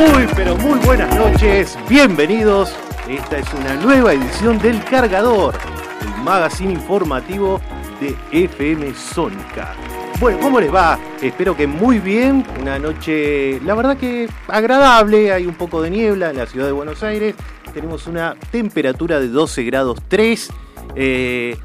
Muy, pero muy buenas noches, bienvenidos. Esta es una nueva edición del Cargador, el magazine informativo de FM Sónica. Bueno, ¿cómo les va? Espero que muy bien. Una noche, la verdad que agradable. Hay un poco de niebla en la ciudad de Buenos Aires. Tenemos una temperatura de 12 grados 3. Eh,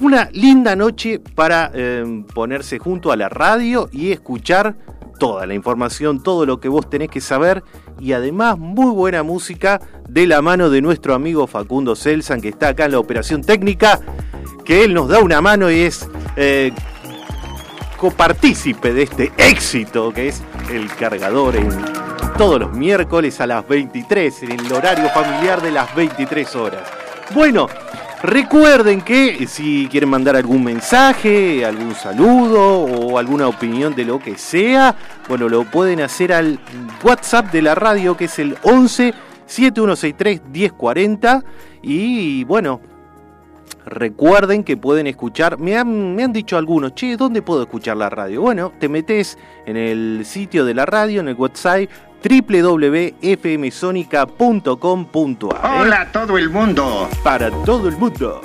una linda noche para eh, ponerse junto a la radio y escuchar toda la información, todo lo que vos tenés que saber y además muy buena música de la mano de nuestro amigo Facundo Celsan que está acá en la operación técnica, que él nos da una mano y es eh, copartícipe de este éxito que es el cargador en todos los miércoles a las 23, en el horario familiar de las 23 horas. Bueno, Recuerden que si quieren mandar algún mensaje, algún saludo o alguna opinión de lo que sea, bueno, lo pueden hacer al WhatsApp de la radio que es el 11 7163 1040 y bueno, recuerden que pueden escuchar, me han, me han dicho algunos, che, ¿dónde puedo escuchar la radio? Bueno, te metes en el sitio de la radio, en el website www.fmsonica.com.ar. Hola a todo el mundo. Para todo el mundo.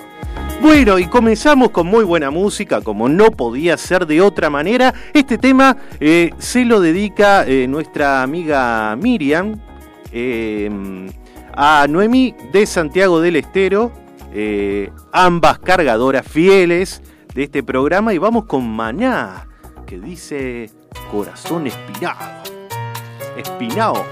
Bueno, y comenzamos con muy buena música, como no podía ser de otra manera. Este tema eh, se lo dedica eh, nuestra amiga Miriam eh, a Noemí de Santiago del Estero, ambas cargadoras fieles de este programa. Y vamos con Maná, que dice Corazón Espinado. Espinao.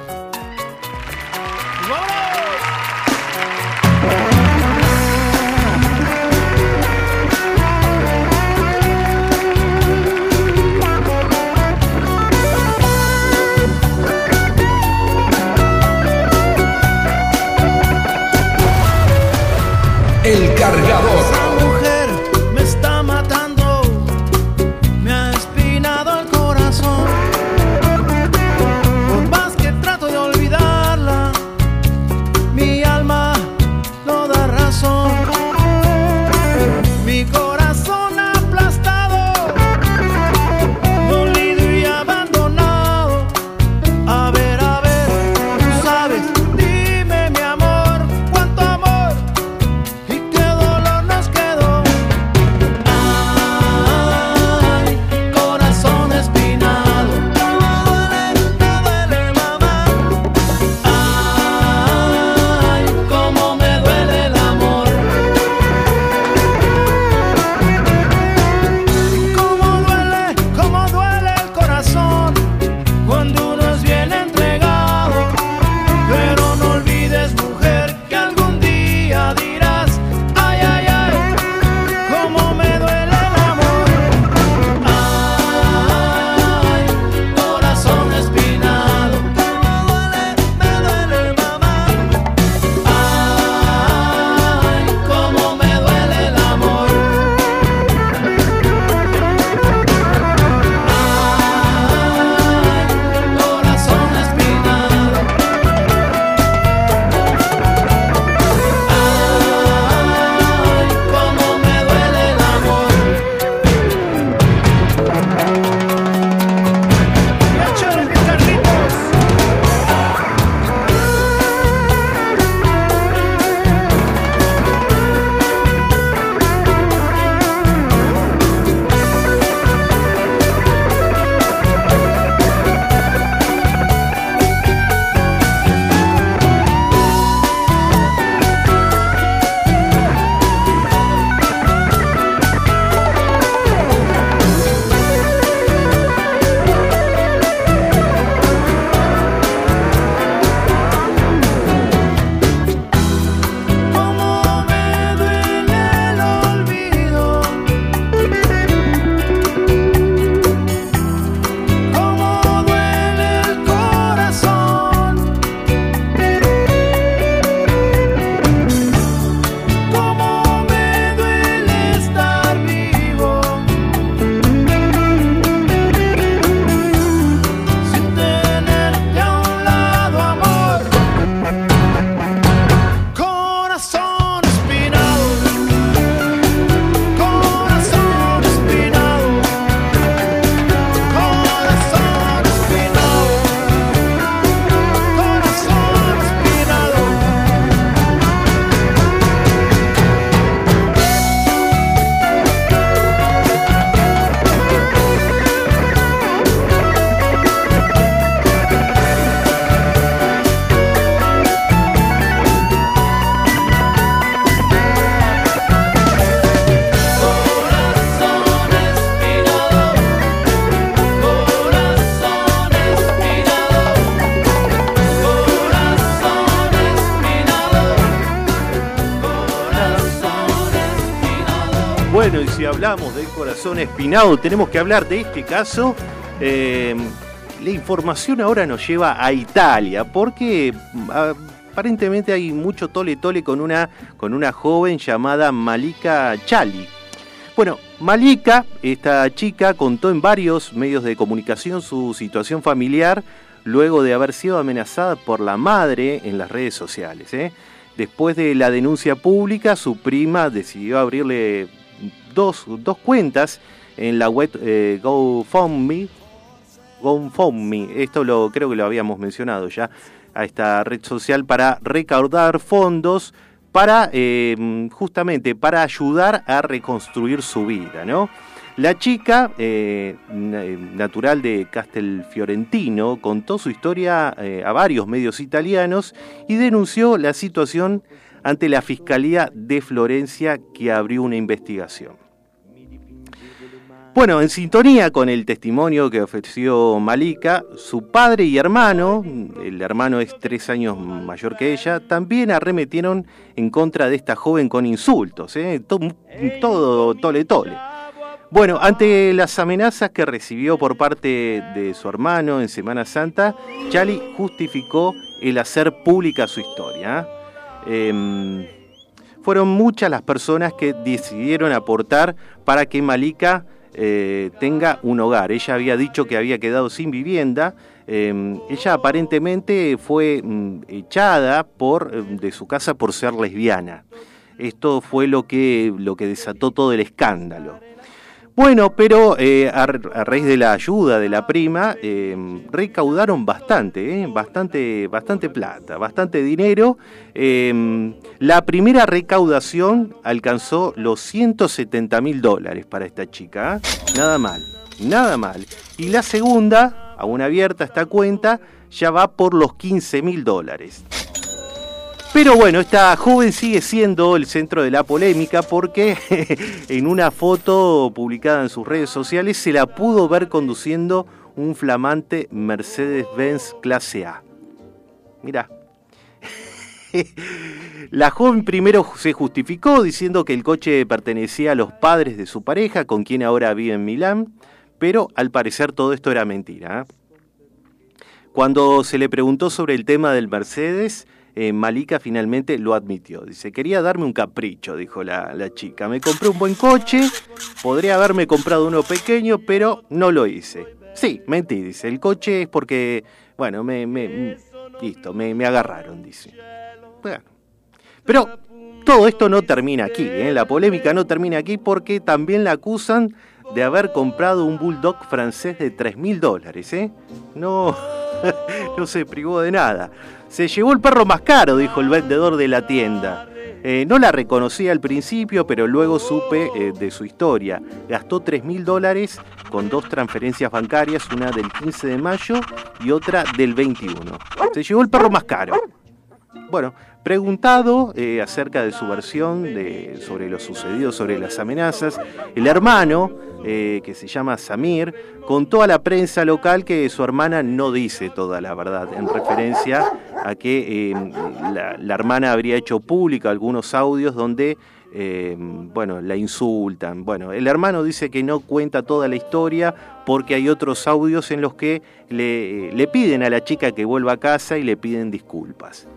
El cargador. Corazón espinado, tenemos que hablar de este caso. Eh, la información ahora nos lleva a Italia, porque aparentemente hay mucho tole tole con una, con una joven llamada Malika Chali. Bueno, Malika, esta chica, contó en varios medios de comunicación su situación familiar luego de haber sido amenazada por la madre en las redes sociales. ¿eh? Después de la denuncia pública, su prima decidió abrirle dos, cuentas en la web eh, GoFundMe. GoFundMe, esto lo creo que lo habíamos mencionado ya, a esta red social para recaudar fondos para eh, justamente para ayudar a reconstruir su vida, ¿no? La chica, eh, natural de Castelfiorentino, contó su historia eh, a varios medios italianos y denunció la situación ante la Fiscalía de Florencia que abrió una investigación. Bueno, en sintonía con el testimonio que ofreció Malika, su padre y hermano, el hermano es tres años mayor que ella, también arremetieron en contra de esta joven con insultos, ¿eh? todo tole tole. Bueno, ante las amenazas que recibió por parte de su hermano en Semana Santa, Chali justificó el hacer pública su historia. Em, fueron muchas las personas que decidieron aportar para que Malika eh, tenga un hogar. Ella había dicho que había quedado sin vivienda. Em, ella aparentemente fue mm, echada por, em, de su casa por ser lesbiana. Esto fue lo que, lo que desató todo el escándalo. Bueno, pero eh, a, raíz de la ayuda de la prima, em, recaudaron bastante, eh, bastante, bastante plata, bastante dinero. Em, la primera recaudación alcanzó los 170 mil dólares para esta chica. ¿eh? Nada mal, nada mal. Y la segunda, aún abierta esta cuenta, ya va por los 15 mil dólares. Pero bueno, esta joven sigue siendo el centro de la polémica porque en una foto publicada en sus redes sociales se la pudo ver conduciendo un flamante Mercedes-Benz clase A. Mira. La joven primero se justificó diciendo que el coche pertenecía a los padres de su pareja, con quien ahora vive en Milán, pero al parecer todo esto era mentira. ¿eh? Cuando se le preguntó sobre el tema del Mercedes, eh, Malika finalmente lo admitió. Dice, quería darme un capricho, dijo la, chica. Me compré un buen coche, podría haberme comprado uno pequeño, pero no lo hice. Sí, mentí, dice. El coche es porque, bueno, me, me listo, me, me, agarraron, dice. Pero todo esto no termina aquí, ¿eh? la polémica no termina aquí porque también la acusan de haber comprado un bulldog francés de 3 mil dólares. ¿eh? No, no se privó de nada. Se llevó el perro más caro, dijo el vendedor de la tienda. Eh, no la reconocí al principio, pero luego supe eh, de su historia. Gastó 3 mil dólares con dos transferencias bancarias, una del 15 de mayo y otra del 21. Se llevó el perro más caro. Bueno, Preguntado eh, acerca de su versión sobre lo sucedido, sobre las amenazas, el hermano, eh, que se llama Samir, contó a la prensa local que su hermana no dice toda la verdad, en referencia a que eh, la, hermana habría hecho pública algunos audios donde bueno, la insultan. Bueno, el hermano dice que no cuenta toda la historia porque hay otros audios en los que le piden a la chica que vuelva a casa y le piden disculpas.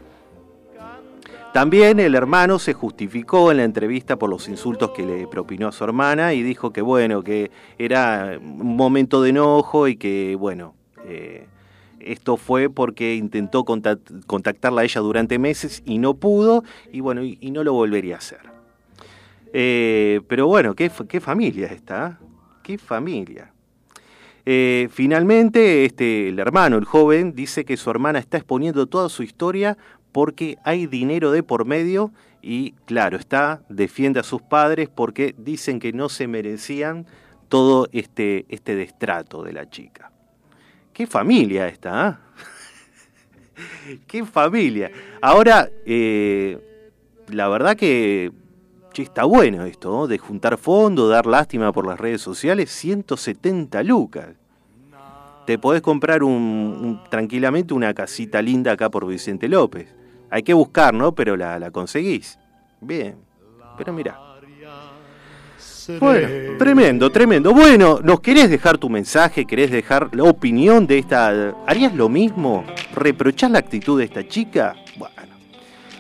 También el hermano se justificó en la entrevista por los insultos que le propinó a su hermana y dijo que bueno, que era un momento de enojo y que bueno, eh, esto fue porque intentó contactarla a ella durante meses y no pudo y bueno, y, no lo volvería a hacer. Eh, pero bueno, ¿qué, familia esta? ¿Qué familia? Eh, finalmente, este, el hermano, el joven, dice que su hermana está exponiendo toda su historia porque hay dinero de por medio y claro, está, defiende a sus padres porque dicen que no se merecían todo este, este destrato de la chica. ¿Qué familia esta? ¿ah? ¿Qué familia? Ahora, eh, la verdad que está bueno esto, de juntar fondos, dar lástima por las redes sociales, 170 lucas. Te podés comprar un, tranquilamente una casita linda acá por Vicente López. Hay que buscar, ¿no? Pero la, conseguís. Bien. Pero mira. Bueno, tremendo, tremendo. Bueno, ¿nos querés dejar tu mensaje? ¿Querés dejar la opinión de esta... ¿Harías lo mismo? ¿Reprochás la actitud de esta chica? Bueno,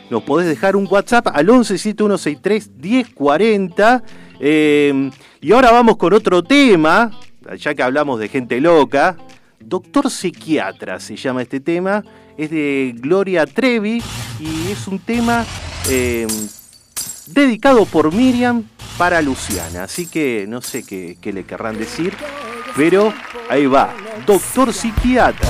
nos podés dejar un WhatsApp al 1171631040. Eh, y ahora vamos con otro tema, ya que hablamos de gente loca. Doctor Psiquiatra se llama este tema. Es de Gloria Trevi y es un tema eh, dedicado por Miriam para Luciana. Así que no sé qué, qué le querrán decir, pero ahí va. Doctor Psiquiatra.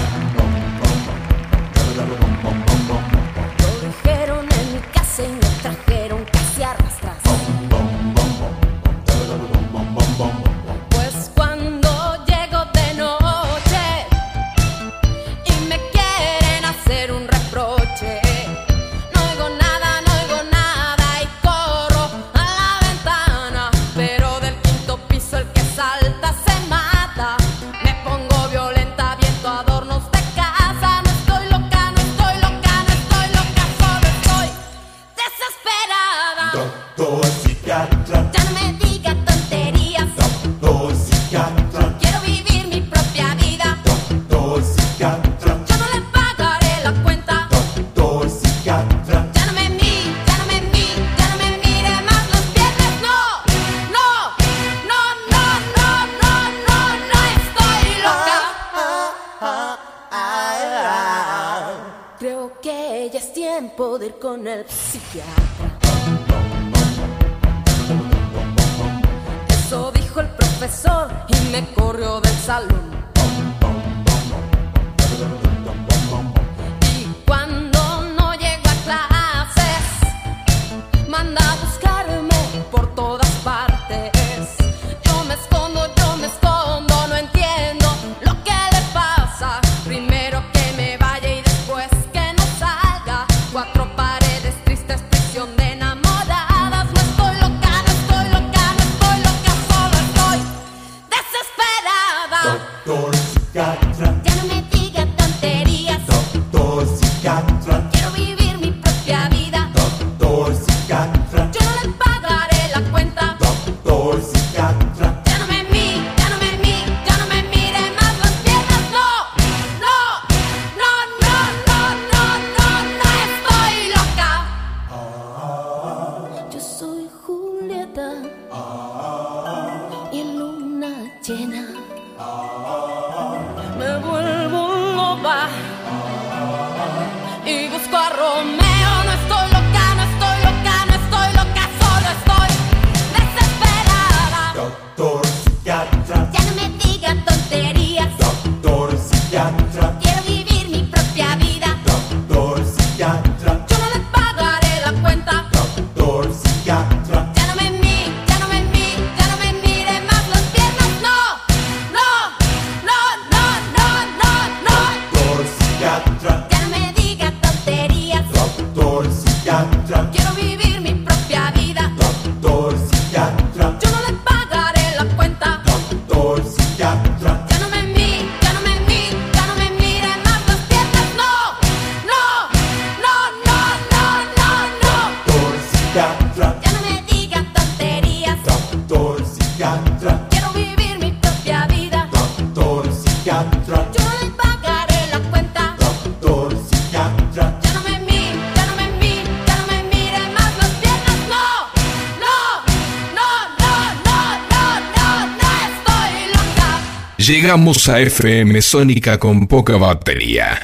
llegamos a FM Sónica con poca batería.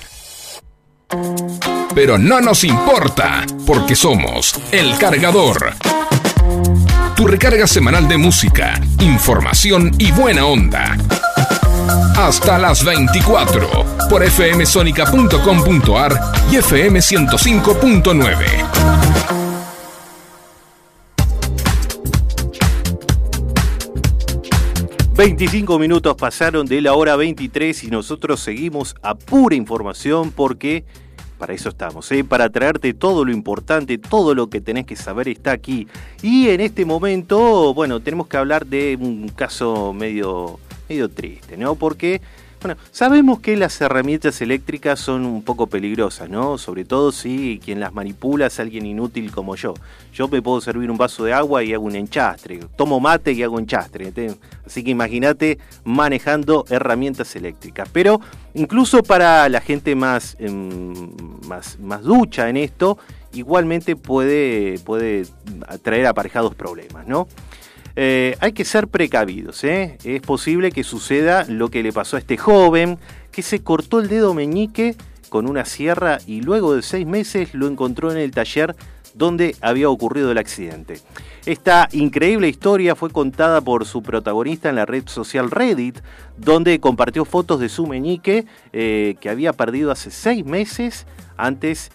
Pero no nos importa, porque somos El Cargador. Tu recarga semanal de música, información y buena onda. Hasta las 24 por fmsonica.com.ar y fm105.9. 25 minutos pasaron de la hora 23 y nosotros seguimos a pura información porque para eso estamos, ¿eh? para traerte todo lo importante, todo lo que tenés que saber está aquí. Y en este momento, bueno, tenemos que hablar de un caso medio, medio triste, ¿no? Porque Bueno, sabemos que las herramientas eléctricas son un poco peligrosas, ¿no? Sobre todo si quien las manipula es alguien inútil como yo. Yo me puedo servir un vaso de agua y hago un enchastre. Tomo mate y hago enchastre. Así que imagínate manejando herramientas eléctricas. Pero incluso para la gente más, em, más, más ducha en esto, igualmente puede, puede traer aparejados problemas, ¿no? Eh, hay que ser precavidos, ¿eh? Es posible que suceda lo que le pasó a este joven que se cortó el dedo meñique con una sierra y luego de seis meses lo encontró en el taller donde había ocurrido el accidente. Esta increíble historia fue contada por su protagonista en la red social Reddit, donde compartió fotos de su meñique eh, que había perdido hace seis meses antes,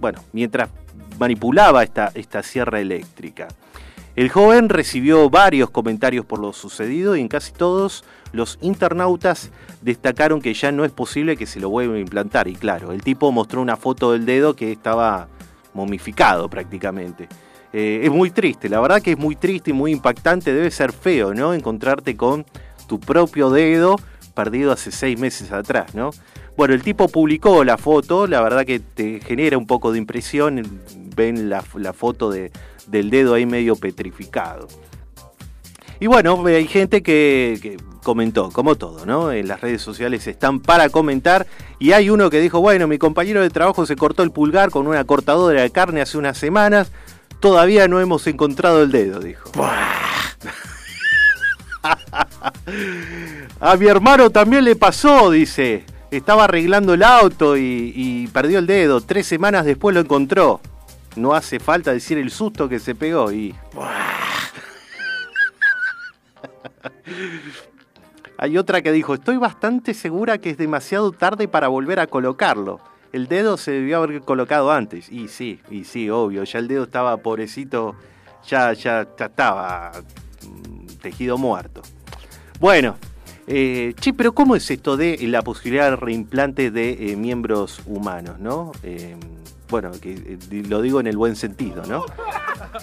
bueno, mientras manipulaba esta, esta sierra eléctrica. El joven recibió varios comentarios por lo sucedido y en casi todos los internautas destacaron que ya no es posible que se lo vuelva a implantar. Y claro, el tipo mostró una foto del dedo que estaba momificado prácticamente. Eh, es muy triste, la verdad que es muy triste y muy impactante, debe ser feo, ¿no? Encontrarte con tu propio dedo perdido hace seis meses atrás, ¿no? Bueno, el tipo publicó la foto, la verdad que te genera un poco de impresión, ven la foto de, del dedo ahí medio petrificado. Y bueno, hay gente que, comentó, como todo, ¿no? En las redes sociales están para comentar. Y hay uno que dijo, bueno, mi compañero de trabajo se cortó el pulgar con una cortadora de carne hace unas semanas. Todavía no hemos encontrado el dedo, dijo. A mi hermano también le pasó, dice. Estaba arreglando el auto y perdió el dedo. Tres semanas después lo encontró no hace falta decir el susto que se pegó y... Hay otra que dijo, estoy bastante segura que es demasiado tarde para volver a colocarlo. El dedo se debió haber colocado antes. Y sí, y sí, obvio, ya el dedo estaba pobrecito, ya, ya, estaba mm, tejido muerto. Bueno, eh, pero ¿cómo es esto de la posibilidad de reimplante de eh, miembros humanos, no? Eh, bueno, que eh, lo digo en el buen sentido, ¿no?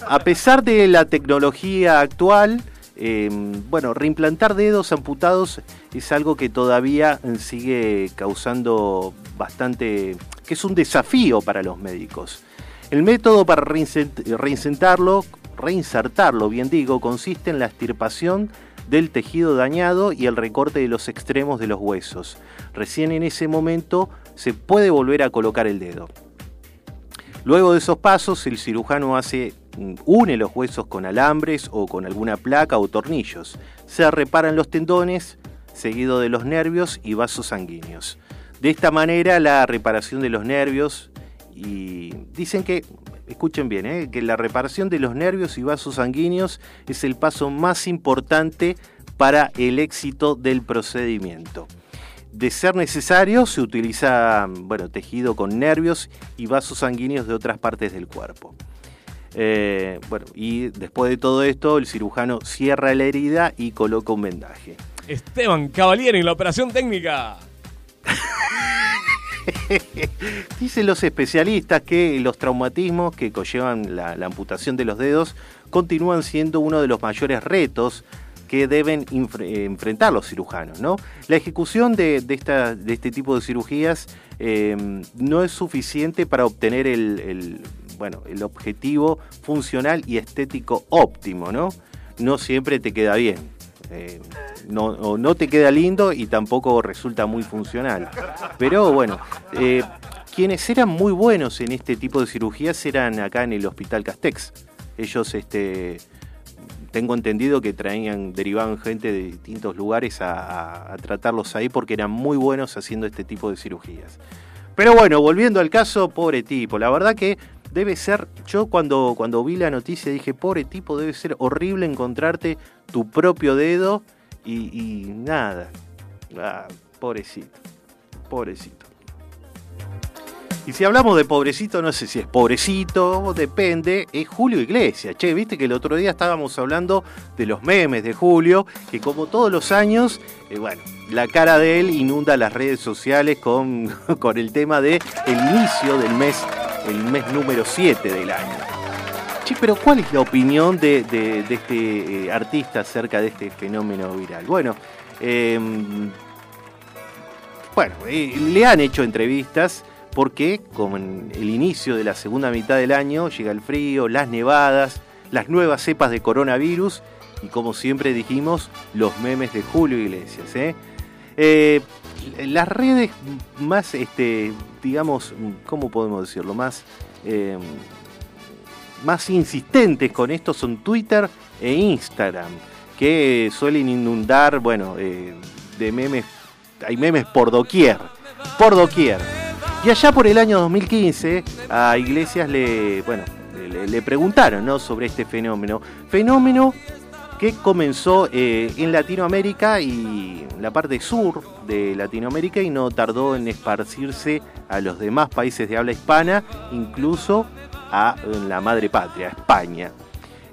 A pesar de la tecnología actual, em, bueno, reimplantar dedos amputados es algo que todavía sigue causando bastante, que es un desafío para los médicos. El método para reinsertarlo, reinsertarlo, bien digo, consiste en la extirpación del tejido dañado y el recorte de los extremos de los huesos. Recién en ese momento se puede volver a colocar el dedo. Luego de esos pasos, el cirujano hace, mm, une los huesos con alambres o con alguna placa o tornillos. Se reparan los tendones, seguido de los nervios y vasos sanguíneos. De esta manera, la reparación de los nervios y dicen que, escuchen bien, ¿eh? que la reparación de los nervios y vasos sanguíneos es el paso más importante para el éxito del procedimiento. De ser necesario, se utiliza bueno, tejido con nervios y vasos sanguíneos de otras partes del cuerpo. Eh, bueno, y después de todo esto, el cirujano cierra la herida y coloca un vendaje. Esteban Cavalieri en la operación técnica. Dicen los especialistas que los traumatismos que conllevan la amputación de los dedos continúan siendo uno de los mayores retos que deben enfrentar los cirujanos. ¿no? La ejecución de, esta, de este tipo de cirugías em, no es suficiente para obtener el, bueno, el objetivo funcional y estético óptimo. No, no siempre te queda bien. Eh, no, no, te queda lindo y tampoco resulta muy funcional. Pero bueno, eh, quienes eran muy buenos en este tipo de cirugías eran acá en el Hospital Castex. Ellos este, tengo entendido que traían, derivaban gente de distintos lugares a, tratarlos ahí porque eran muy buenos haciendo este tipo de cirugías. Pero bueno, volviendo al caso, pobre tipo, la verdad que debe ser, yo cuando, cuando vi la noticia dije, pobre tipo, debe ser horrible encontrarte tu propio dedo y, nada. Ah, pobrecito, pobrecito. Y si hablamos de pobrecito, no sé si es pobrecito, depende, es Julio Iglesias. Che, viste que el otro día estábamos hablando de los memes de Julio, que como todos los años, eh, bueno, la cara de él inunda las redes sociales con, con el tema de inicio del mes, el mes número 7 del año. Che, pero ¿cuál es la opinión de, este eh, artista acerca de este fenómeno viral? Bueno, Em, bueno, eh, le han hecho entrevistas porque como en el inicio de la segunda mitad del año llega el frío, las nevadas, las nuevas cepas de coronavirus y como siempre dijimos, los memes de Julio Iglesias. ¿eh? Eh, las redes más, este, digamos, ¿cómo podemos decirlo? Más, em, más insistentes con esto son Twitter e Instagram, que suelen inundar, bueno, eh, de memes, hay memes por doquier, por doquier. Y allá por el año 2015 a Iglesias le, bueno, le, preguntaron ¿no? sobre este fenómeno. Fenómeno que comenzó eh, en Latinoamérica y la parte sur de Latinoamérica y no tardó en esparcirse a los demás países de habla hispana, incluso a la madre patria, España.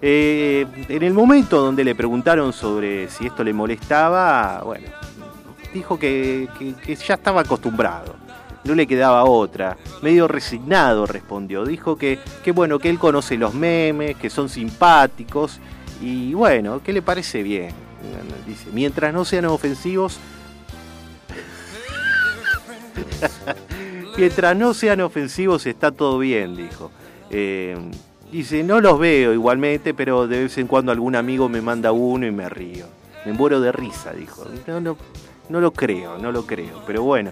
Eh, en el momento donde le preguntaron sobre si esto le molestaba, bueno, dijo que, ya estaba acostumbrado, no le quedaba otra, medio resignado respondió, dijo que, que bueno, que él conoce los memes, que son simpáticos y bueno, ¿qué le parece bien? Dice, mientras no sean ofensivos, mientras no sean ofensivos está todo bien, dijo. Eh, dice, no los veo igualmente, pero de vez en cuando algún amigo me manda uno y me río. Me muero de risa, dijo. No, no, no lo creo, no lo creo. Pero bueno,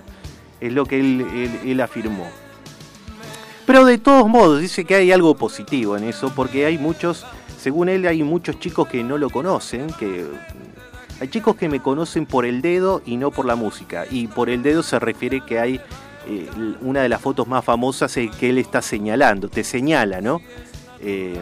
es lo que él afirmó. Pero de todos modos, dice que hay algo positivo en eso, porque hay muchos según él hay muchos chicos que no lo conocen, que hay chicos que me conocen por el dedo y no por la música. Y por el dedo se refiere que hay eh, una de las fotos más famosas es que él está señalando, te señala, ¿no? Eh,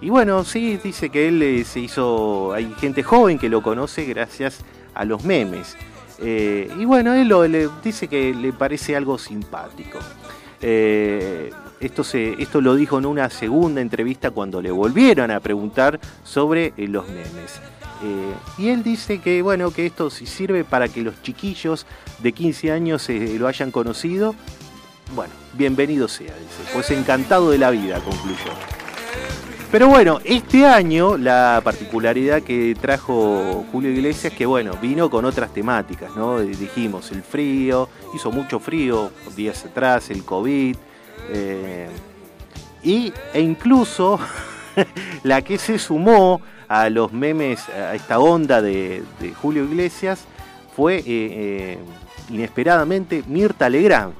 y bueno, sí, dice que él eh, se hizo, hay gente joven que lo conoce gracias a los memes. Y bueno, él dice que le parece algo simpático. Esto, se, esto lo dijo en una segunda entrevista cuando le volvieron a preguntar sobre eh, los memes. Eh, y él dice que bueno, que esto sirve para que los chiquillos de 15 años eh, lo hayan conocido. Bueno, bienvenido sea, dice. Pues encantado de la vida, concluyó. Pero bueno, este año la particularidad que trajo Julio Iglesias, que bueno, vino con otras temáticas, ¿no? Dijimos el frío, hizo mucho frío días atrás, el COVID, eh, y, e incluso la que se sumó a los memes, a esta onda de, Julio Iglesias, fue eh, eh, inesperadamente Mirta Legrand.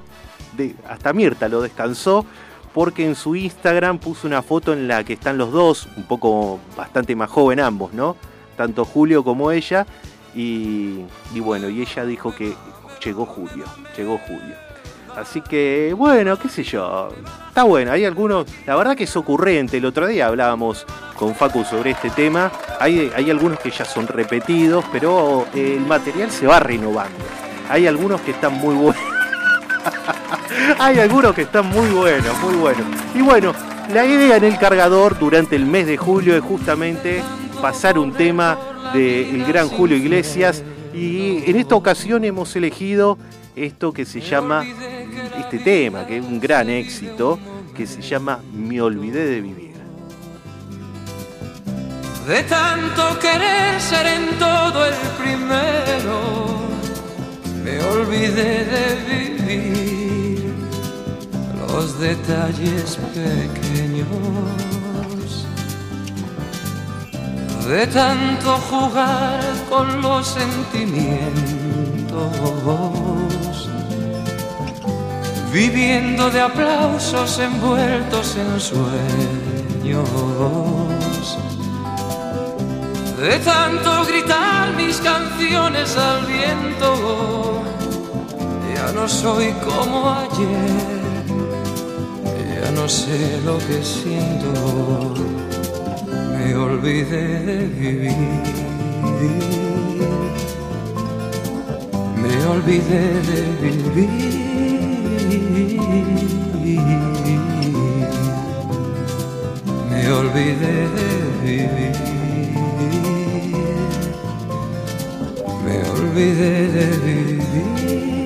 Hasta Mirta lo descansó porque en su Instagram puso una foto en la que están los dos, un poco bastante más joven ambos, ¿no? Tanto Julio como ella. Y, bueno, y ella dijo que llegó Julio, llegó Julio. Así que, bueno, qué sé yo. Está bueno, hay algunos. La verdad que es ocurrente. El otro día hablábamos con Facu sobre este tema. Hay, hay algunos que ya son repetidos, pero el material se va renovando. Hay algunos que están muy buenos. hay algunos que están muy buenos, muy buenos. Y bueno, la idea en el cargador durante el mes de julio es justamente pasar un tema del gran Julio Iglesias. Y en esta ocasión hemos elegido esto que se llama este tema, que es un gran éxito, que se llama Me olvidé de vivir. De tanto querer ser en todo el primero, me olvidé de vivir los detalles pequeños. De tanto jugar con los sentimientos viviendo de aplausos envueltos en sueños. De tanto gritar mis canciones al viento, ya no soy como ayer, no sé lo que siento, me olvidé de vivir. Me olvidé de vivir. Me olvidé de vivir. Me olvidé de vivir.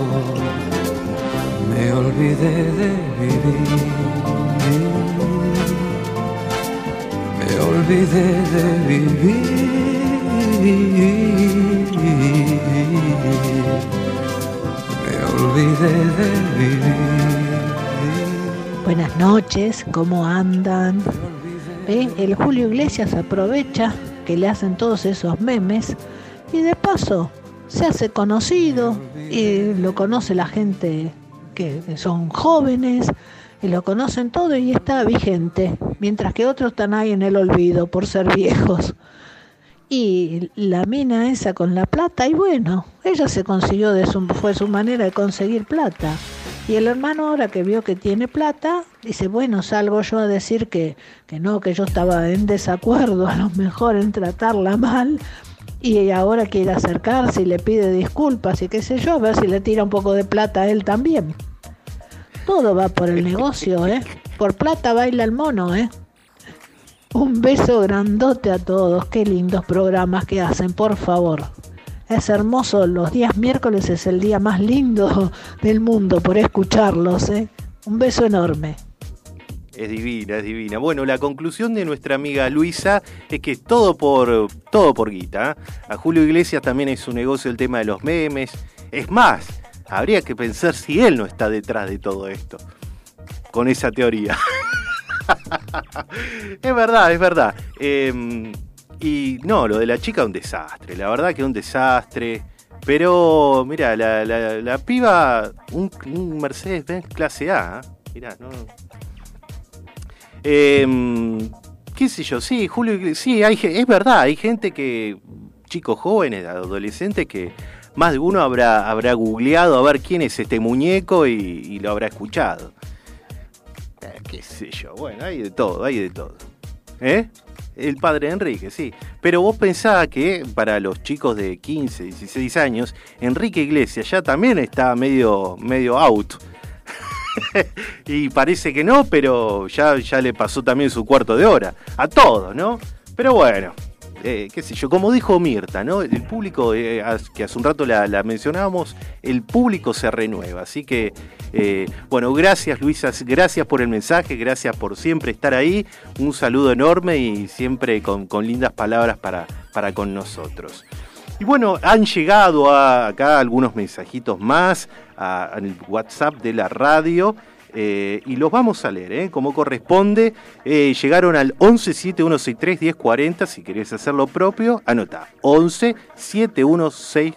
me olvidé de vivir. Me olvidé de vivir. Me olvidé de vivir. Buenas noches, ¿cómo andan? ¿Eh? El Julio Iglesias aprovecha que le hacen todos esos memes y de paso se hace conocido y lo conoce la gente que son jóvenes y lo conocen todo y está vigente, mientras que otros están ahí en el olvido por ser viejos. Y la mina esa con la plata, y bueno, ella se consiguió de su, fue su manera de conseguir plata. Y el hermano ahora que vio que tiene plata, dice, bueno, salgo yo a decir que, que no, que yo estaba en desacuerdo a lo mejor en tratarla mal, y ahora quiere acercarse y le pide disculpas y qué sé yo, a ver si le tira un poco de plata a él también. Todo va por el negocio, ¿eh? Por plata baila el mono, ¿eh? Un beso grandote a todos, qué lindos programas que hacen, por favor. Es hermoso, los días miércoles es el día más lindo del mundo por escucharlos, ¿eh? Un beso enorme. Es divina, es divina. Bueno, la conclusión de nuestra amiga Luisa es que todo por todo por guita. ¿eh? A Julio Iglesias también es su negocio el tema de los memes. Es más, habría que pensar si él no está detrás de todo esto. Con esa teoría. es verdad, es verdad. Em, y no, lo de la chica es un desastre. La verdad que es un desastre. Pero, mira, la, la, piba, un, Mercedes-Benz clase A. ¿eh? Mirá, no, eh, qué sé yo, sí, Julio, sí, es verdad, hay gente que, chicos jóvenes, adolescentes, que más de uno habrá, habrá googleado a ver quién es este muñeco y, lo habrá escuchado. Eh, qué sé yo, bueno, hay de todo, hay de todo. ¿Eh? El padre Enrique, sí. Pero vos pensás que para los chicos de 15, 16 años, Enrique Iglesias ya también está medio, medio out y parece que no, pero ya, ya le pasó también su cuarto de hora. A todos, ¿no? Pero bueno, eh, qué sé yo, como dijo Mirta, ¿no? El público, eh, que hace un rato la, mencionábamos, el público se renueva. Así que, eh, bueno, gracias Luisa, gracias por el mensaje, gracias por siempre estar ahí. Un saludo enorme y siempre con, lindas palabras para, para con nosotros. Y bueno, han llegado a, acá algunos mensajitos más al WhatsApp de la radio. Eh, y los vamos a leer, ¿eh? como corresponde. Eh, llegaron al 11 7163 1040. Si querés hacer lo propio, anota 11 716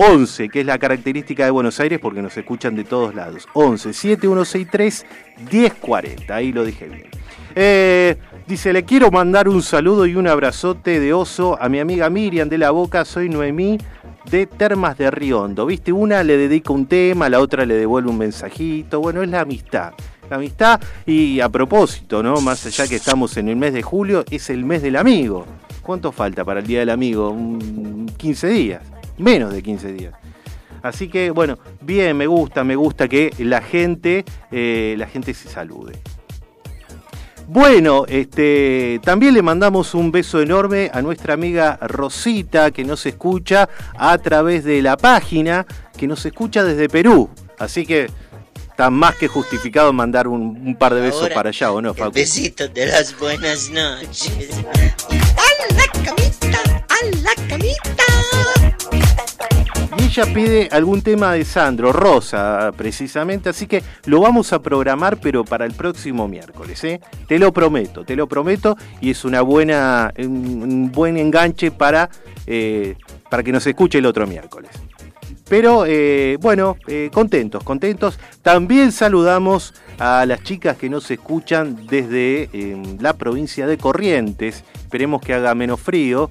11, que es la característica de Buenos Aires porque nos escuchan de todos lados. 11 7163 1040. Ahí lo dije bien. Eh, dice, le quiero mandar un saludo y un abrazote de oso a mi amiga Miriam de la Boca. Soy Noemí de Termas de Riondo. Viste, una le dedica un tema, la otra le devuelve un mensajito. Bueno, es la amistad. La amistad y a propósito, ¿no? Más allá que estamos en el mes de julio, es el mes del amigo. ¿Cuánto falta para el Día del Amigo? 15 días, menos de 15 días. Así que, bueno, bien, me gusta, me gusta que la gente, eh, la gente se salude. Bueno, este, también le mandamos un beso enorme a nuestra amiga Rosita, que nos escucha a través de la página, que nos escucha desde Perú. Así que está más que justificado mandar un, par de besos para allá, ¿o no, Facu? Besitos de las buenas noches. ¡A la camita! ¡A la camita! Ella pide algún tema de Sandro, Rosa, precisamente, así que lo vamos a programar, pero para el próximo miércoles, ¿eh? Te lo prometo, te lo prometo, y es una buena, un buen enganche para, eh, para que nos escuche el otro miércoles. Pero eh, bueno, contentos, contentos. También saludamos a las chicas que nos escuchan desde la provincia de Corrientes. Esperemos que haga menos frío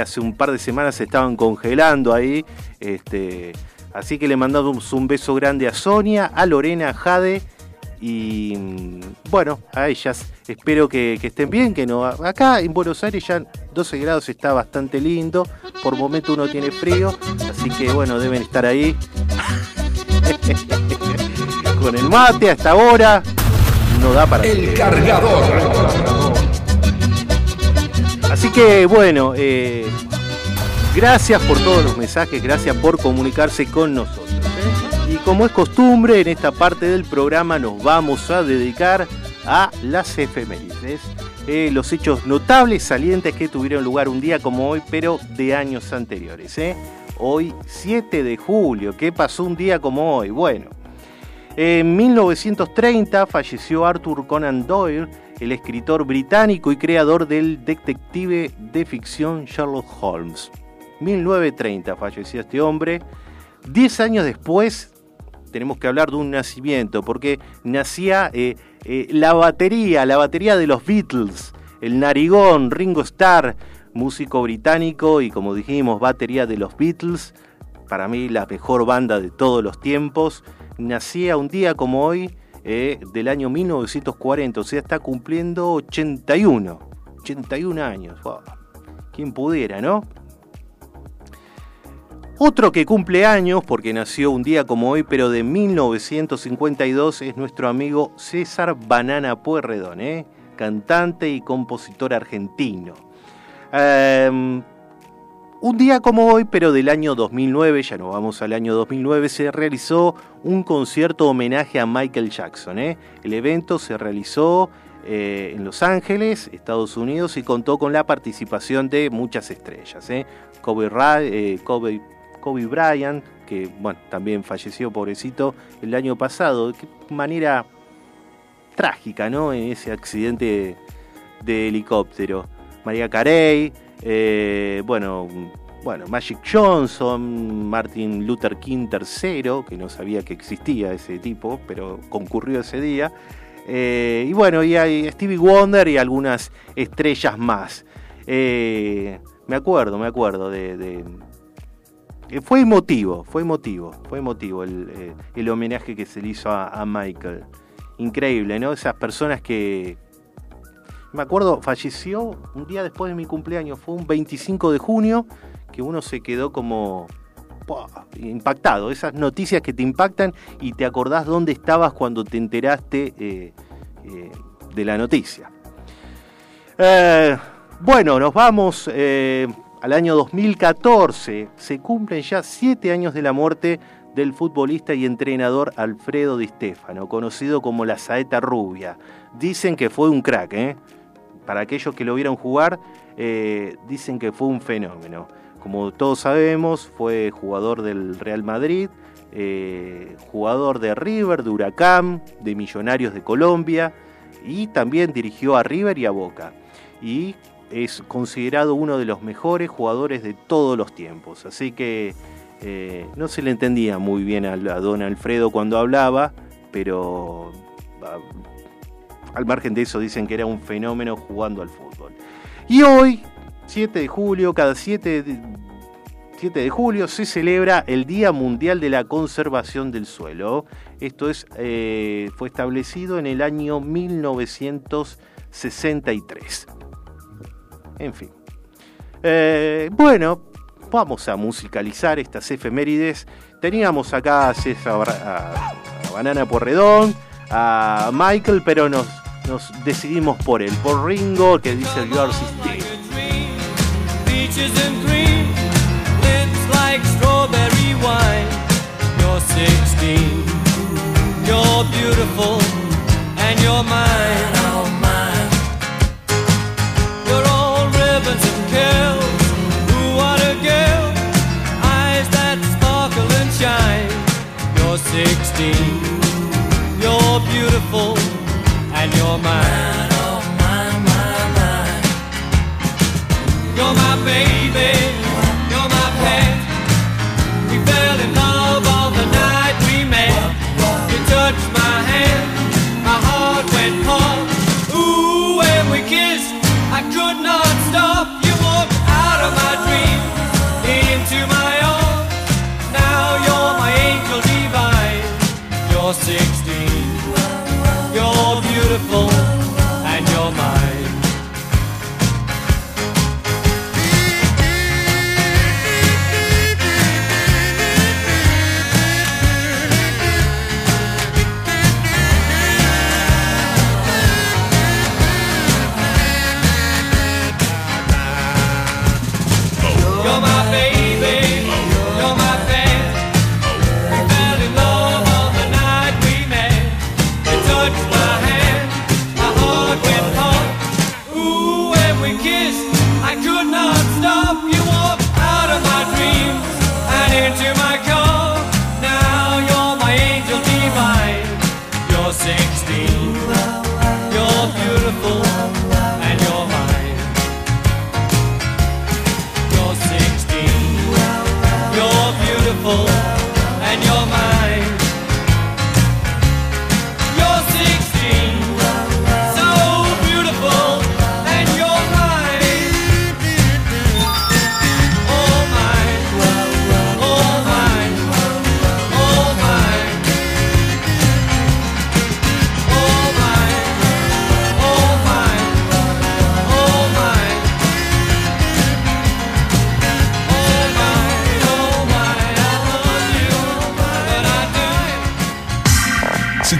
hace un par de semanas se estaban congelando ahí. Este, así que le mandamos un beso grande a Sonia, a Lorena, a Jade y mm, bueno, a ellas. Espero que, estén bien, que no. Acá en Buenos Aires ya 12 grados está bastante lindo. Por momento uno tiene frío, así que bueno, deben estar ahí. Con el mate hasta ahora. No da para. El cargador. Así que bueno, eh, gracias por todos los mensajes, gracias por comunicarse con nosotros. ¿eh? Y como es costumbre, en esta parte del programa nos vamos a dedicar a las efemérides. Eh, los hechos notables, salientes que tuvieron lugar un día como hoy, pero de años anteriores. Hoy, 7 de julio, ¿qué pasó un día como hoy? Bueno, en 1930 falleció Arthur Conan Doyle, el escritor británico y creador del detective de ficción Sherlock Holmes. 1930 falleció este hombre. Diez años después tenemos que hablar de un nacimiento, porque nacía eh, eh, la batería, la batería de los Beatles, el narigón, Ringo Starr, músico británico y como dijimos, batería de los Beatles, para mí la mejor banda de todos los tiempos, nacía un día como hoy, eh, del año 1940, o sea, está cumpliendo 81, 81 años. Wow. ¿Quién pudiera, no? Otro que cumple años, porque nació un día como hoy, pero de 1952, es nuestro amigo César Banana Puerredón, ¿eh? cantante y compositor argentino. Em, un día como hoy, pero del año 2009, ya no vamos al año 2009, se realizó un concierto homenaje a Michael Jackson. ¿eh? El evento se realizó eh, en Los Ángeles, Estados Unidos, y contó con la participación de muchas estrellas. ¿eh? Kobe, eh, Kobe, Kobe Bryant, que bueno, también falleció, pobrecito, el año pasado. De qué manera trágica, ¿no? En ese accidente de helicóptero. María Carey, eh, bueno, bueno, Magic Johnson, Martin Luther King III, que no sabía que existía ese tipo, pero concurrió ese día. Eh, y bueno, y hay Stevie Wonder y algunas estrellas más. Eh, me acuerdo, me acuerdo de, fue emotivo, fue emotivo, fue emotivo el, homenaje que se le hizo a, Michael. Increíble, ¿no? Esas personas que, me acuerdo, falleció un día después de mi cumpleaños, fue un 25 de junio, que uno se quedó como impactado. Esas noticias que te impactan y te acordás dónde estabas cuando te enteraste eh, eh, de la noticia. Eh, bueno, nos vamos al año 2014. Se cumplen ya siete años de la muerte del futbolista y entrenador Alfredo Di Stefano, conocido como la Saeta Rubia. Dicen que fue un crack, ¿eh? Para aquellos que lo vieron jugar, eh, dicen que fue un fenómeno. Como todos sabemos, fue jugador del Real Madrid, eh, jugador de River, de Huracán, de Millonarios de Colombia y también dirigió a River y a Boca. Y es considerado uno de los mejores jugadores de todos los tiempos. Así que eh, no se le entendía muy bien a, don Alfredo cuando hablaba, pero al margen de eso dicen que era un fenómeno jugando al fútbol. Y hoy, 7 de julio, cada 7 de, 7 de julio se celebra el Día Mundial de la Conservación del Suelo. Esto es, eh, fue establecido en el año 1963. En fin. Eh, bueno, vamos a musicalizar estas efemérides. Teníamos acá a, César, a, Banana Porredón, a Michael, pero nos, nos decidimos por él, por Ringo, que dice Yours is like. You're 16, you're beautiful, and you're mine. Oh, mine. You're all ribbons and curls. Ooh, what a girl! Eyes that sparkle and shine. You're 16, you're beautiful, Oh, mine, mine, mine. You're my baby. You're my pet. We fell in love on the night we met. You touched my hand, my heart went. Ooh, when we kissed, I could not stop.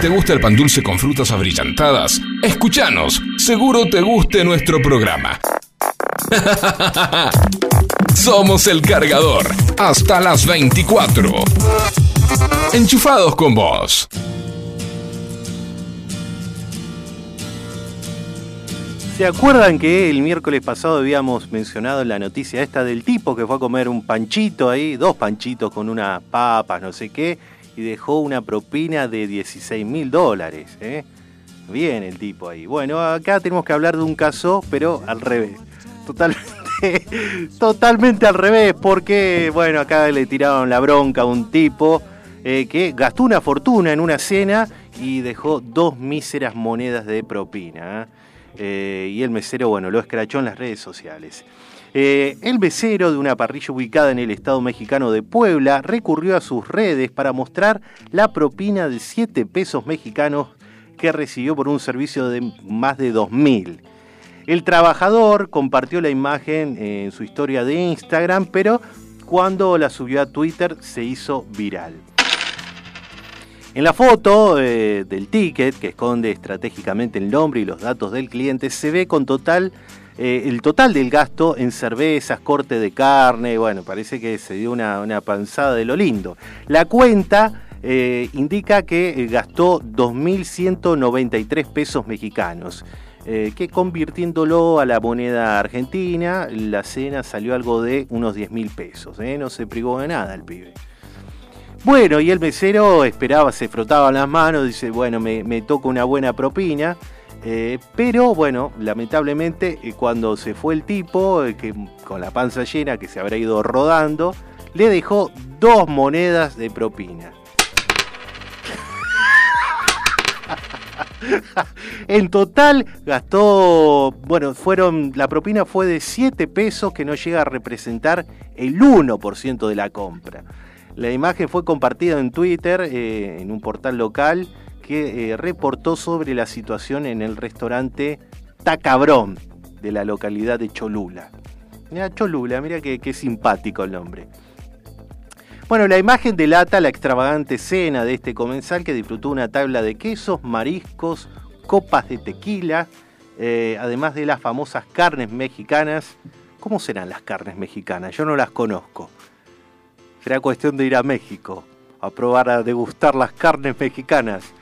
Te gusta el pan dulce con frutas abrillantadas, escúchanos. Seguro te guste nuestro programa. Somos el cargador. Hasta las 24. Enchufados con vos. ¿Se acuerdan que el miércoles pasado habíamos mencionado la noticia esta del tipo que fue a comer un panchito ahí, dos panchitos con unas papas, no sé qué, y dejó una propina de 16 mil dólares? ¿eh? Bien el tipo ahí. Bueno, acá tenemos que hablar de un caso, pero al revés. Totalmente, totalmente al revés, porque, bueno, acá le tiraron la bronca a un tipo eh, que gastó una fortuna en una cena y dejó dos míseras monedas de propina. ¿eh? Eh, y el mesero, bueno, lo escrachó en las redes sociales. Eh, el mesero de una parrilla ubicada en el estado mexicano de Puebla recurrió a sus redes para mostrar la propina de 7 pesos mexicanos que recibió por un servicio de más de 2.000. El trabajador compartió la imagen en su historia de Instagram, pero cuando la subió a Twitter se hizo viral. En la foto eh, del ticket, que esconde estratégicamente el nombre y los datos del cliente, se ve con total eh, el total del gasto en cervezas, corte de carne, bueno, parece que se dio una, una panzada de lo lindo. La cuenta eh, indica que eh, gastó 2.193 pesos mexicanos. que convirtiéndolo a la moneda argentina, la cena salió algo de unos 10 mil pesos. No se privó de nada el pibe. Bueno, y el mesero esperaba, se frotaba las manos, dice, bueno, me, me toca una buena propina. Eh, pero bueno, lamentablemente eh, cuando se fue el tipo, eh, que con la panza llena, que se habrá ido rodando, le dejó dos monedas de propina. en total gastó, bueno, fueron, la propina fue de 7 pesos que no llega a representar el 1% de la compra. La imagen fue compartida en Twitter, en un portal local, que eh, reportó sobre la situación en el restaurante Tacabrón de la localidad de Cholula. Mira, Cholula, mira qué, qué simpático el nombre. Bueno, la imagen delata la extravagante cena de este comensal que disfrutó una tabla de quesos, mariscos, copas de tequila, eh, además de las famosas carnes mexicanas. ¿Cómo serán las carnes mexicanas? Yo no las conozco. Será cuestión de ir a México a probar a degustar las carnes mexicanas.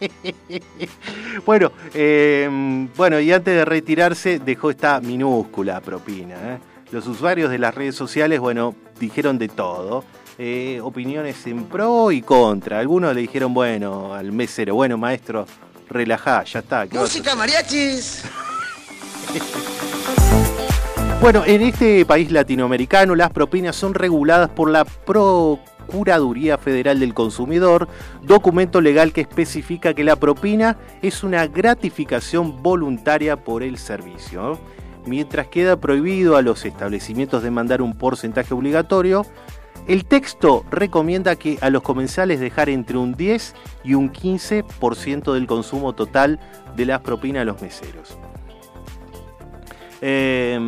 bueno, eh, bueno, y antes de retirarse dejó esta minúscula propina. ¿eh? Los usuarios de las redes sociales, bueno, dijeron de todo. eh, opiniones en pro y contra. Algunos le dijeron, bueno, al mesero, bueno, maestro, relajá, ya está. ¿qué vas a Música mariachis. Bueno, en este país latinoamericano las propinas son reguladas por la Procuraduría Federal del Consumidor, documento legal que especifica que la propina es una gratificación voluntaria por el servicio. Mientras queda prohibido a los establecimientos demandar un porcentaje obligatorio, el texto recomienda que a los comensales dejar entre un 10 y un 15% del consumo total de las propinas a los meseros. Eh,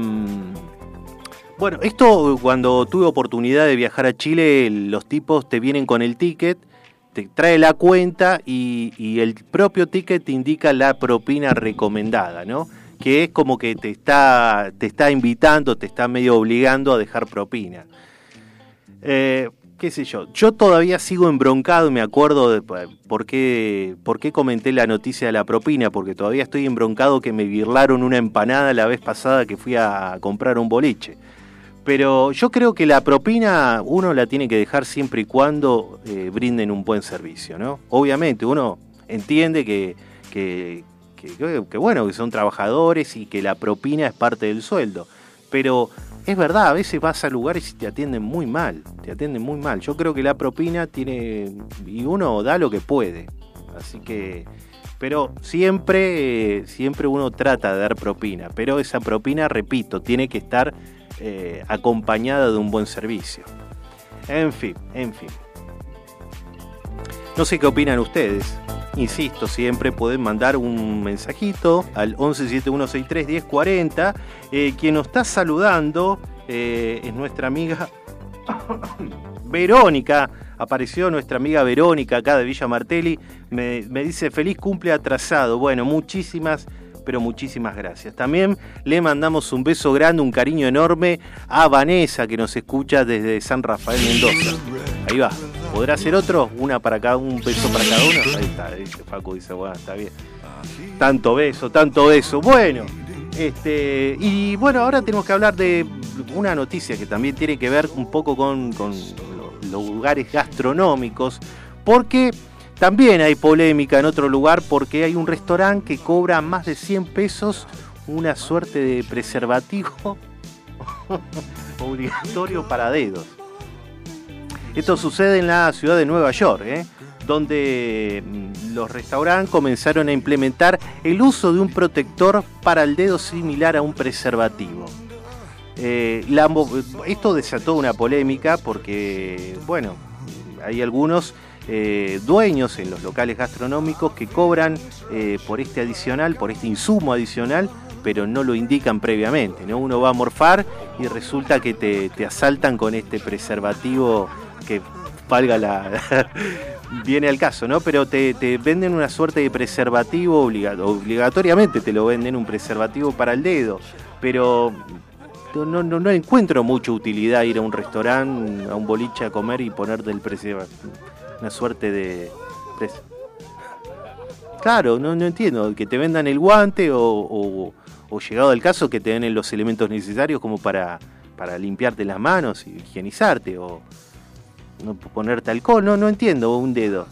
bueno, esto cuando tuve oportunidad de viajar a Chile, los tipos te vienen con el ticket, te trae la cuenta y, el propio ticket te indica la propina recomendada, ¿no? Que es como que te está, te está invitando, te está medio obligando a dejar propina. Eh, qué sé yo, yo todavía sigo embroncado me acuerdo de por qué, por qué comenté la noticia de la propina, porque todavía estoy embroncado que me birlaron una empanada la vez pasada que fui a comprar un boliche. Pero yo creo que la propina uno la tiene que dejar siempre y cuando eh, brinden un buen servicio, ¿no? Obviamente uno entiende que, que, que, bueno, que son trabajadores y que la propina es parte del sueldo. Pero es verdad, a veces vas a lugares y te atienden muy mal, te atienden muy mal. Yo creo que la propina tiene, y uno da lo que puede. Así que, pero siempre, siempre uno trata de dar propina, pero esa propina, repito, tiene que estar eh, acompañada de un buen servicio. En fin, en fin. No sé qué opinan ustedes. Insisto, siempre pueden mandar un mensajito al 1171631040. Eh, quien nos está saludando eh, es nuestra amiga Verónica. Apareció nuestra amiga Verónica acá de Villa Martelli. Me, dice feliz cumple atrasado. Bueno, muchísimas pero muchísimas gracias. También le mandamos un beso grande, un cariño enorme a Vanessa que nos escucha desde San Rafael Mendoza. Ahí va. ¿Podrá ser otro? Una para cada un beso para cada uno. Ahí está, dice Facu, dice, bueno, está bien. Tanto beso, tanto beso. Bueno, este, y bueno, ahora tenemos que hablar de una noticia que también tiene que ver un poco con, lugares gastronómicos, porque también hay polémica en otro lugar porque hay un restaurante que cobra más de 100 pesos una suerte de preservativo obligatorio para dedos. Esto sucede en la ciudad de Nueva York, ¿eh? donde los restaurantes comenzaron a implementar el uso de un protector para el dedo similar a un preservativo. Eh, esto desató una polémica porque, bueno, hay algunos eh, dueños en los locales gastronómicos que cobran eh, por este adicional, por este insumo adicional, pero no lo indican previamente. ¿no? Uno va a morfar y resulta que te, asaltan con este preservativo que valga la. viene al caso, ¿no? Pero te, venden una suerte de preservativo obligatoriamente te lo venden un preservativo para el dedo, pero no, no, no encuentro mucha utilidad ir a un restaurante, a un boliche a comer y ponerte el preservativo una suerte de. Claro, no, no entiendo, que te vendan el guante o, llegado el caso que te den los elementos necesarios como para, para limpiarte las manos y higienizarte o no ponerte alcohol, no, no entiendo un dedo.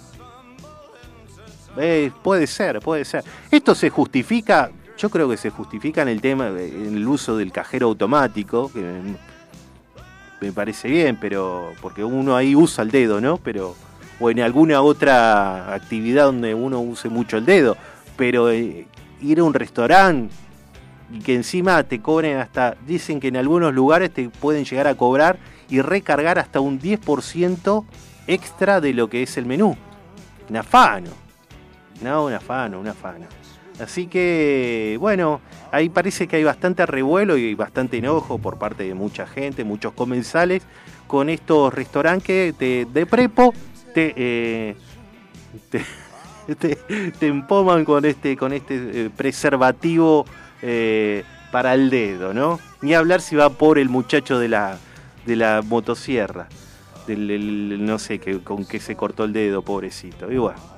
Eh, puede ser, puede ser. Esto se justifica, yo creo que se justifica en el tema, en el uso del cajero automático, que me, me parece bien, pero porque uno ahí usa el dedo, ¿no? Pero o en alguna otra actividad donde uno use mucho el dedo, pero eh, ir a un restaurante y que encima te cobren hasta, dicen que en algunos lugares te pueden llegar a cobrar y recargar hasta un 10% extra de lo que es el menú. Un afano. No, un afano, un afano. Así que, bueno, ahí parece que hay bastante revuelo y bastante enojo por parte de mucha gente, muchos comensales, con estos restaurantes de prepo te, eh, te, te- empoman con este, con este eh, preservativo eh, para el dedo, ¿no? Ni hablar si va por el muchacho de la, de la motosierra, del, el- no sé, que, con que se cortó el dedo, pobrecito. Y bueno.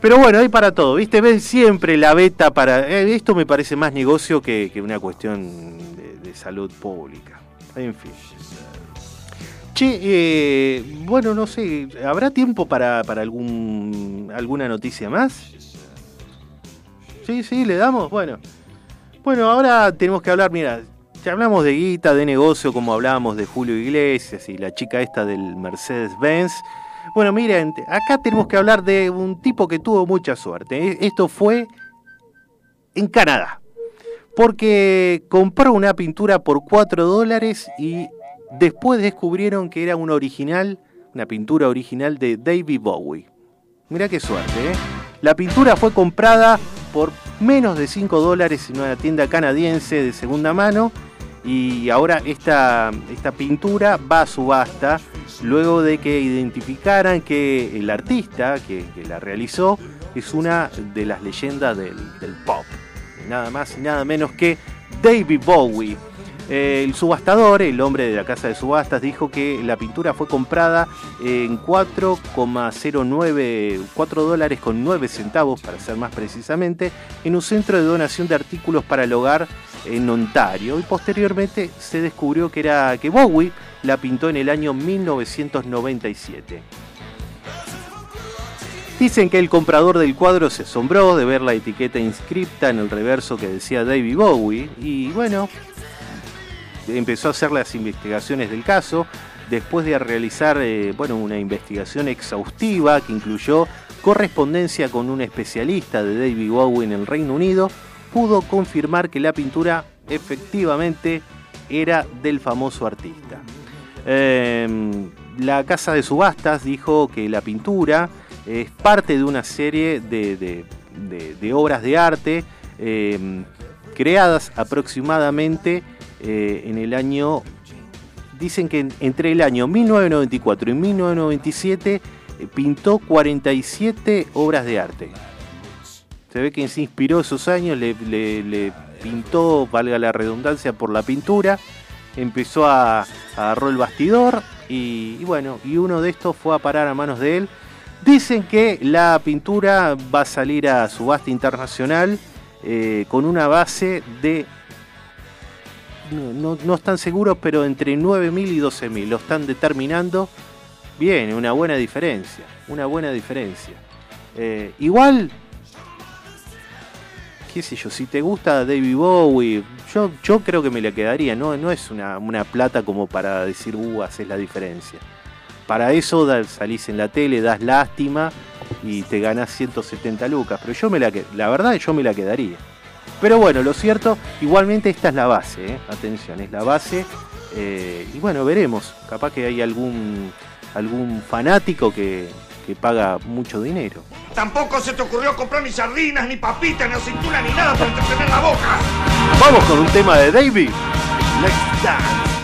Pero bueno, hay para todo, ¿viste? Ven siempre la beta para... eh, esto me parece más negocio que, que una cuestión de, de salud pública. En fin. Che, eh, bueno, no sé, ¿habrá tiempo para, para algún, alguna noticia más? Sí, sí, le damos, bueno. Bueno, ahora tenemos que hablar, mira, ya hablamos de guita, de negocio, como hablábamos de Julio Iglesias y la chica esta del Mercedes-Benz. Bueno, miren, acá tenemos que hablar de un tipo que tuvo mucha suerte. E- Esto fue en Canadá. Porque compró una pintura por 4 dólares y después descubrieron que era una original, una pintura original de David Bowie. Mirá qué suerte, ¿eh? La pintura fue comprada por menos de 5 dólares en una tienda canadiense de segunda mano y ahora esta, esta pintura va a subasta luego de que identificaran que el artista que, la realizó es una de las leyendas del pop. Nada más y nada menos que David Bowie. El subastador, el hombre de la casa de subastas, dijo que la pintura fue comprada en 4,09 4 dólares con 9 centavos, para ser más precisamente, en un centro de donación de artículos para el hogar en Ontario. Y posteriormente se descubrió que era que Bowie la pintó en el año 1997. Dicen que el comprador del cuadro se asombró de ver la etiqueta inscripta en el reverso que decía David Bowie y bueno, empezó a hacer las investigaciones del caso después de realizar eh, bueno, una investigación exhaustiva que incluyó correspondencia con un especialista de David Bowie en el Reino Unido, pudo confirmar que la pintura efectivamente era del famoso artista. Eh, la casa de subastas dijo que la pintura es parte de una serie de, de- obras de arte eh, creadas aproximadamente eh, en el año, dicen que en- entre el año 1994 y 1997 eh, pintó 47 obras de arte. Se ve que se inspiró esos años, le, pintó, valga la redundancia, por la pintura, empezó a agarró el bastidor y, y bueno, y uno de estos fue a parar a manos de él. Dicen que la pintura va a salir a subasta internacional eh, con una base de no, no- están seguros, pero entre 9.000 y 12.000. Lo están determinando. Bien, una buena diferencia. Una buena diferencia. Eh, igual, qué sé yo, si te gusta David Bowie, yo, yo creo que me la quedaría. No, no es una, una plata como para decir, uh, haces la diferencia. Para eso salís en la tele, das lástima y te ganás 170 lucas. Pero yo me la la verdad yo me la quedaría. Pero bueno, lo cierto, igualmente esta es la base, ¿eh? atención, es la base. eh, y bueno, veremos. Capaz que hay algún, algún fanático que, que paga mucho dinero. Tampoco se te ocurrió comprar ni sardinas, ni papitas, ni aceitunas, ni nada para entretener la boca. Vamos con un tema de David. Let's dance.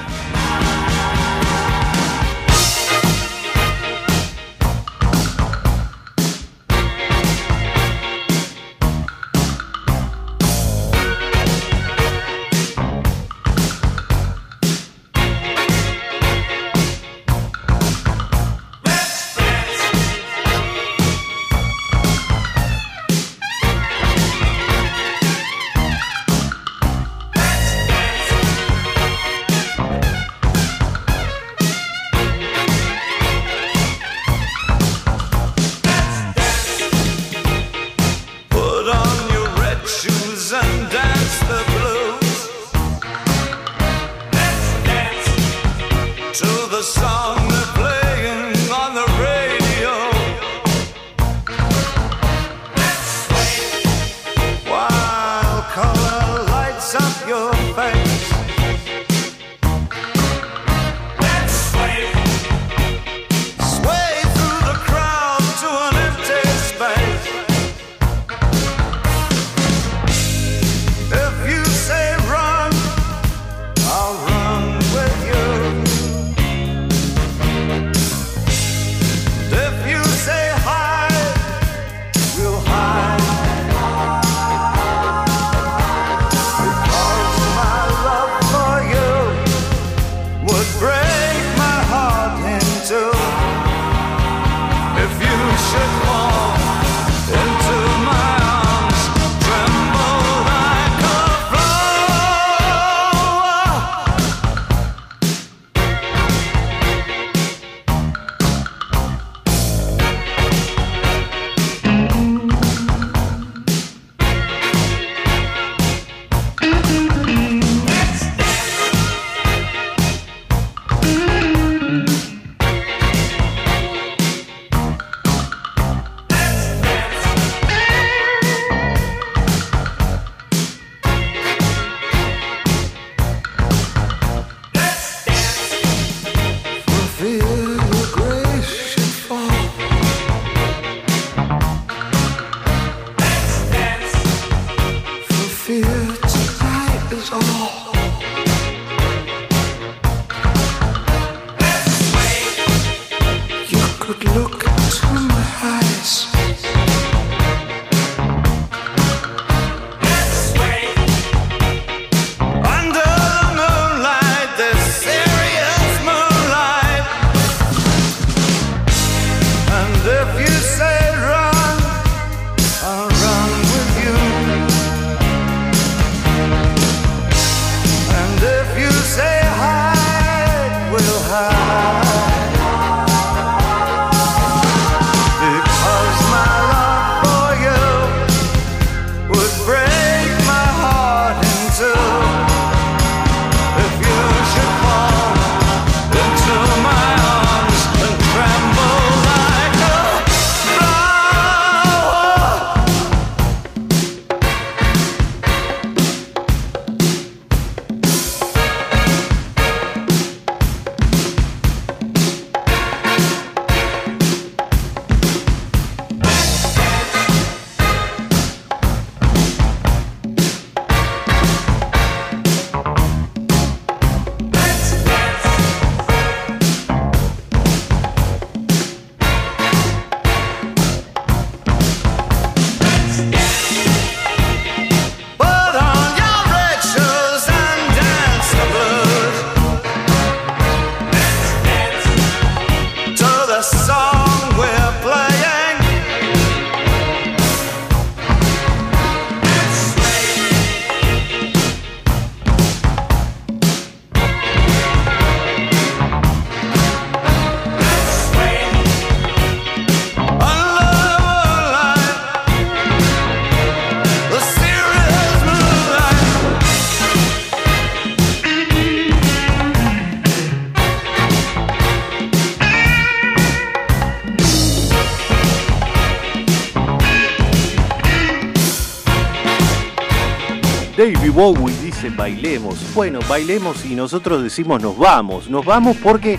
Bailemos. Bueno, bailemos y nosotros decimos nos vamos. Nos vamos porque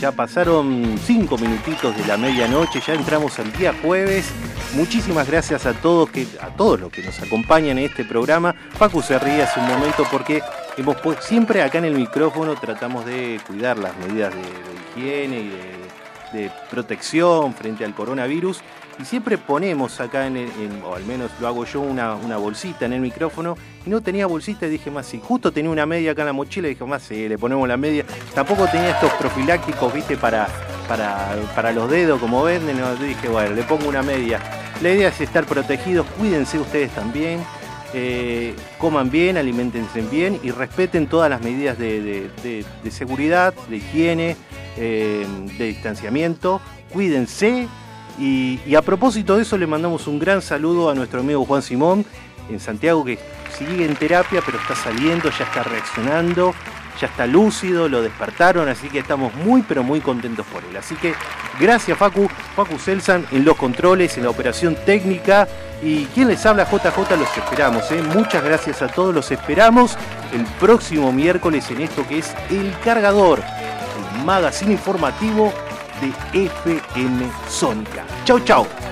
ya pasaron cinco minutitos de la medianoche, ya entramos al día jueves. Muchísimas gracias a todos que, a todos los que nos acompañan en este programa. Paco se ríe hace un momento porque hemos siempre acá en el micrófono tratamos de cuidar las medidas de, higiene y de, protección frente al coronavirus. Y siempre ponemos acá, en, el- o al menos lo hago yo, una, una bolsita en el micrófono. Y no tenía bolsita y dije más, si justo tenía una media acá en la mochila, dije más, sí, le ponemos la media. Tampoco tenía estos profilácticos, viste, para, para, para los dedos, como venden. ¿no? Dije, bueno, le pongo una media. La idea es estar protegidos, cuídense ustedes también. eh, coman bien, alimentense bien y respeten todas las medidas de, de- seguridad, de higiene, eh, de distanciamiento. Cuídense y, y a propósito de eso le mandamos un gran saludo a nuestro amigo Juan Simón en Santiago que sigue en terapia pero está saliendo, ya está reaccionando, ya está lúcido, lo despertaron, así que estamos muy pero muy contentos por él. Así que gracias Facu, Facu Selsan en los controles, en la operación técnica y quien les habla JJ los esperamos. ¿eh? Muchas gracias a todos, los esperamos el próximo miércoles en esto que es El Cargador, el magazine informativo de FM Sónica. Chau, chau.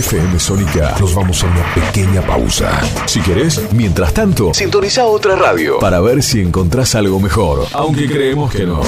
FM Sónica nos vamos a una pequeña pausa. Si querés, mientras tanto, sintoniza otra radio para ver si encontrás algo mejor. Aunque creemos que no.